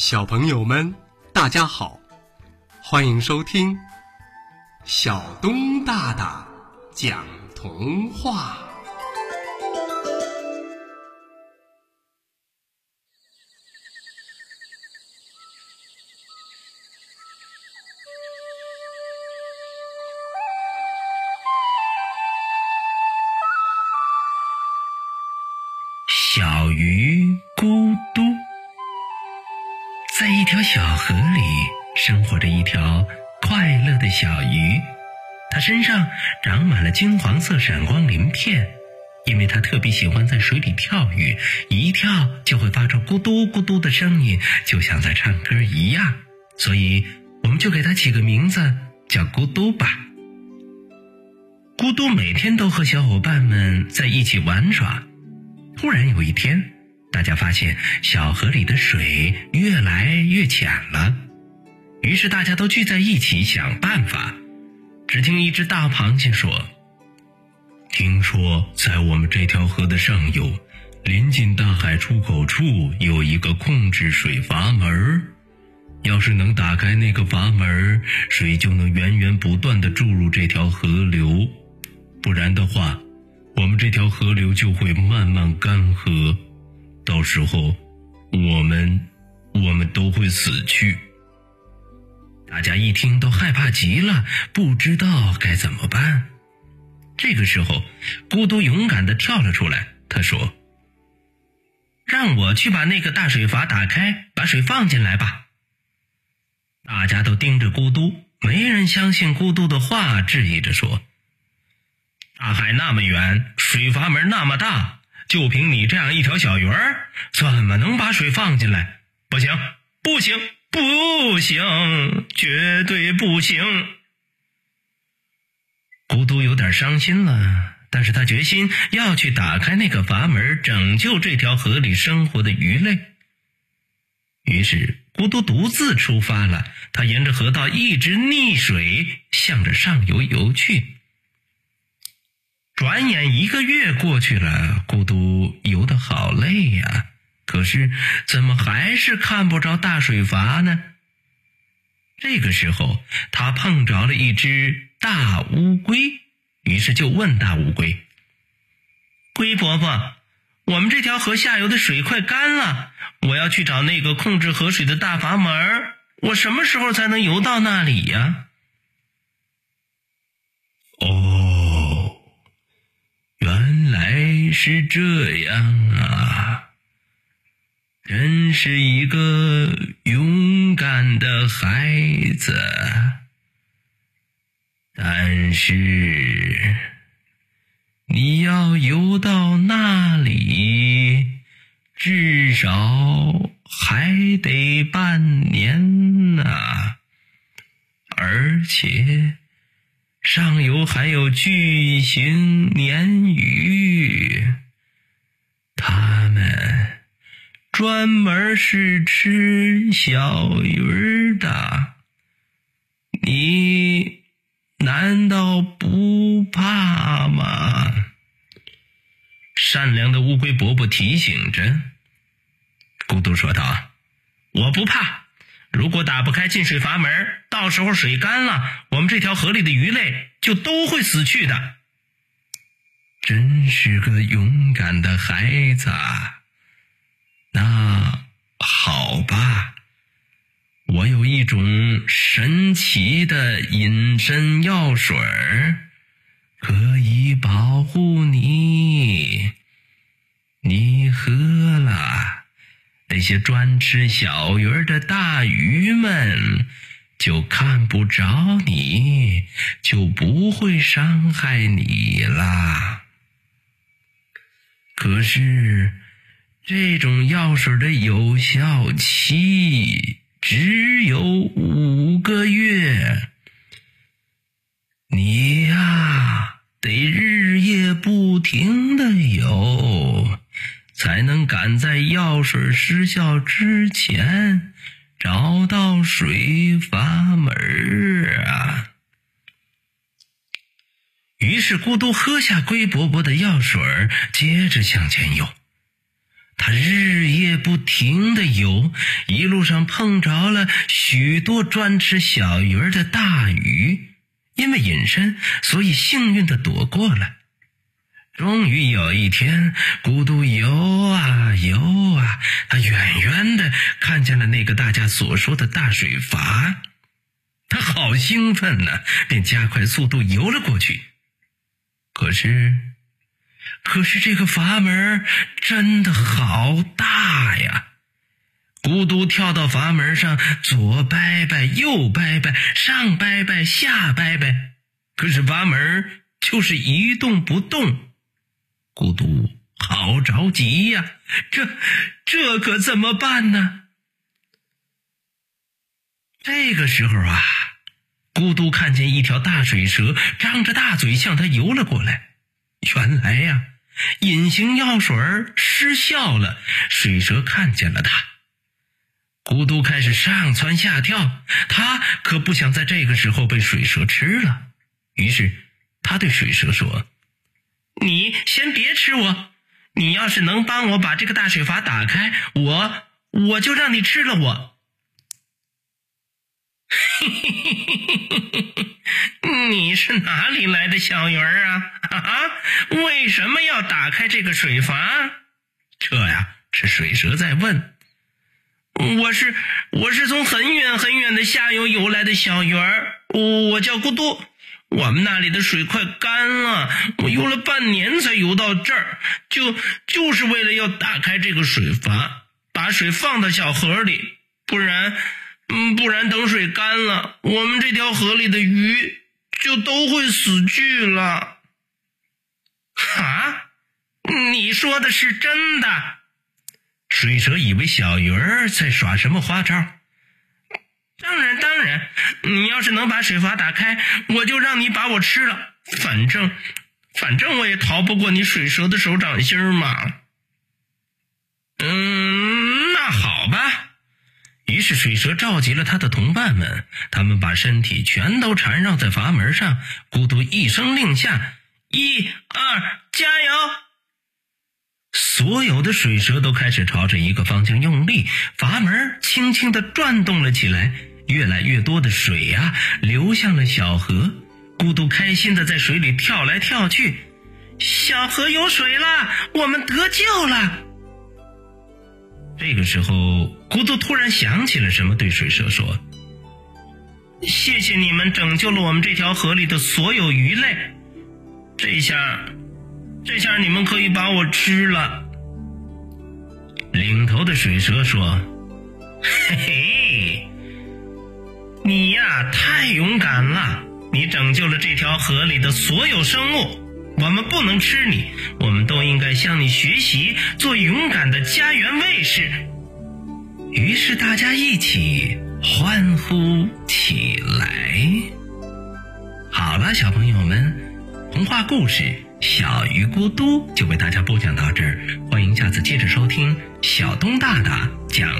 小朋友们，大家好，欢迎收听小东大大讲童话。在一条小河里生活着一条快乐的小鱼，它身上长满了金黄色闪光鳞片，因为它特别喜欢在水里跳跃，一跳就会发出咕嘟咕嘟的声音，就像在唱歌一样，所以我们就给它起个名字叫咕嘟吧。咕嘟每天都和小伙伴们在一起玩耍。突然有一天，大家发现小河里的水越来越浅了，于是大家都聚在一起想办法。只听一只大螃蟹说：“听说在我们这条河的上游，临近大海出口处有一个控制水阀门要是能打开那个阀门，水就能源源不断的注入这条河流，不然的话。”我们这条河流就会慢慢干涸，到时候我们我们都会死去。大家一听都害怕极了，不知道该怎么办。这个时候，咕嘟勇敢的跳了出来，他说：“让我去把那个大水阀打开，把水放进来吧。”大家都盯着咕嘟，没人相信咕嘟的话，质疑着说。大海那么远，水阀门那么大，就凭你这样一条小鱼儿，怎么能把水放进来？不行，不行，不行，绝对不行！孤独有点伤心了，但是他决心要去打开那个阀门，拯救这条河里生活的鱼类。于是，孤独独自出发了。他沿着河道一直逆水，向着上游游去。转眼一个月过去了，咕嘟游得好累呀。可是怎么还是看不着大水阀呢？这个时候，他碰着了一只大乌龟，于是就问大乌龟：“龟婆婆，我们这条河下游的水快干了，我要去找那个控制河水的大阀门，我什么时候才能游到那里呀？”。是这样啊，真是一个勇敢的孩子。但是你要游到那里，至少还得半年呢，而且。上游还有巨型鲶鱼，它们专门是吃小鱼的。你难道不怕吗？善良的乌龟伯伯提醒着。咕嘟说道：“我不怕。”如果打不开进水阀门，到时候水干了，我们这条河里的鱼类就都会死去的。真是个勇敢的孩子。那好吧，我有一种神奇的隐身药水可以保护你。你喝了。那些专吃小鱼儿的大鱼们，就看不着你，就不会伤害你啦。可是，这种药水的有效期只有五个月，你呀，得日夜不停的游。才能赶在药水失效之前找到水是啊！于是咕嘟喝下龟伯伯的药水，接着向前游。他日夜不停的游，一路上碰着了许多专吃小鱼儿的大鱼，因为隐身，所以幸运的躲过了。终于有一天，咕嘟游啊游啊，他远远的看见了那个大家所说的大水阀，他好兴奋呢，便加快速度游了过去。可是，可是这个阀门真的好大呀！咕嘟跳到阀门上，左掰掰，右掰掰，上掰掰，下掰掰，可是阀门就是一动不动。咕嘟好着急呀，这这可怎么办呢？这个时候啊，咕嘟看见一条大水蛇张着大嘴向他游了过来。原来呀，隐形药水失效了，水蛇看见了他。咕嘟开始上蹿下跳，他可不想在这个时候被水蛇吃了。于是他对水蛇说。你先别吃我，你要是能帮我把这个大水阀打开，我我就让你吃了我。嘿嘿嘿嘿嘿嘿嘿，你是哪里来的小鱼儿啊？啊，为什么要打开这个水阀？这呀是水蛇在问。我是我是从很远很远的下游游来的小鱼儿，我叫咕嘟。我们那里的水快干了，我游了半年才游到这儿，就就是为了要打开这个水阀，把水放到小河里，不然，嗯，不然等水干了，我们这条河里的鱼就都会死去了。啊，你说的是真的？水蛇以为小鱼儿在耍什么花招。当然，当然，你要是能把水阀打开，我就让你把我吃了。反正，反正我也逃不过你水蛇的手掌心嘛。嗯，那好吧。于是水蛇召集了他的同伴们，他们把身体全都缠绕在阀门上，咕嘟一声令下，一二，加油！所有的水蛇都开始朝着一个方向用力，阀门轻轻地转动了起来。越来越多的水呀，流向了小河。咕嘟开心的在水里跳来跳去。小河有水了，我们得救了。这个时候，咕嘟突然想起了什么，对水蛇说：“谢谢你们拯救了我们这条河里的所有鱼类。这下，这下你们可以把我吃了。”领头的水蛇说：“嘿嘿。”你呀，太勇敢了！你拯救了这条河里的所有生物，我们不能吃你，我们都应该向你学习，做勇敢的家园卫士。于是大家一起欢呼起来。好了，小朋友们，童话故事《小鱼咕嘟》就为大家播讲到这儿，欢迎下次接着收听小东大大讲。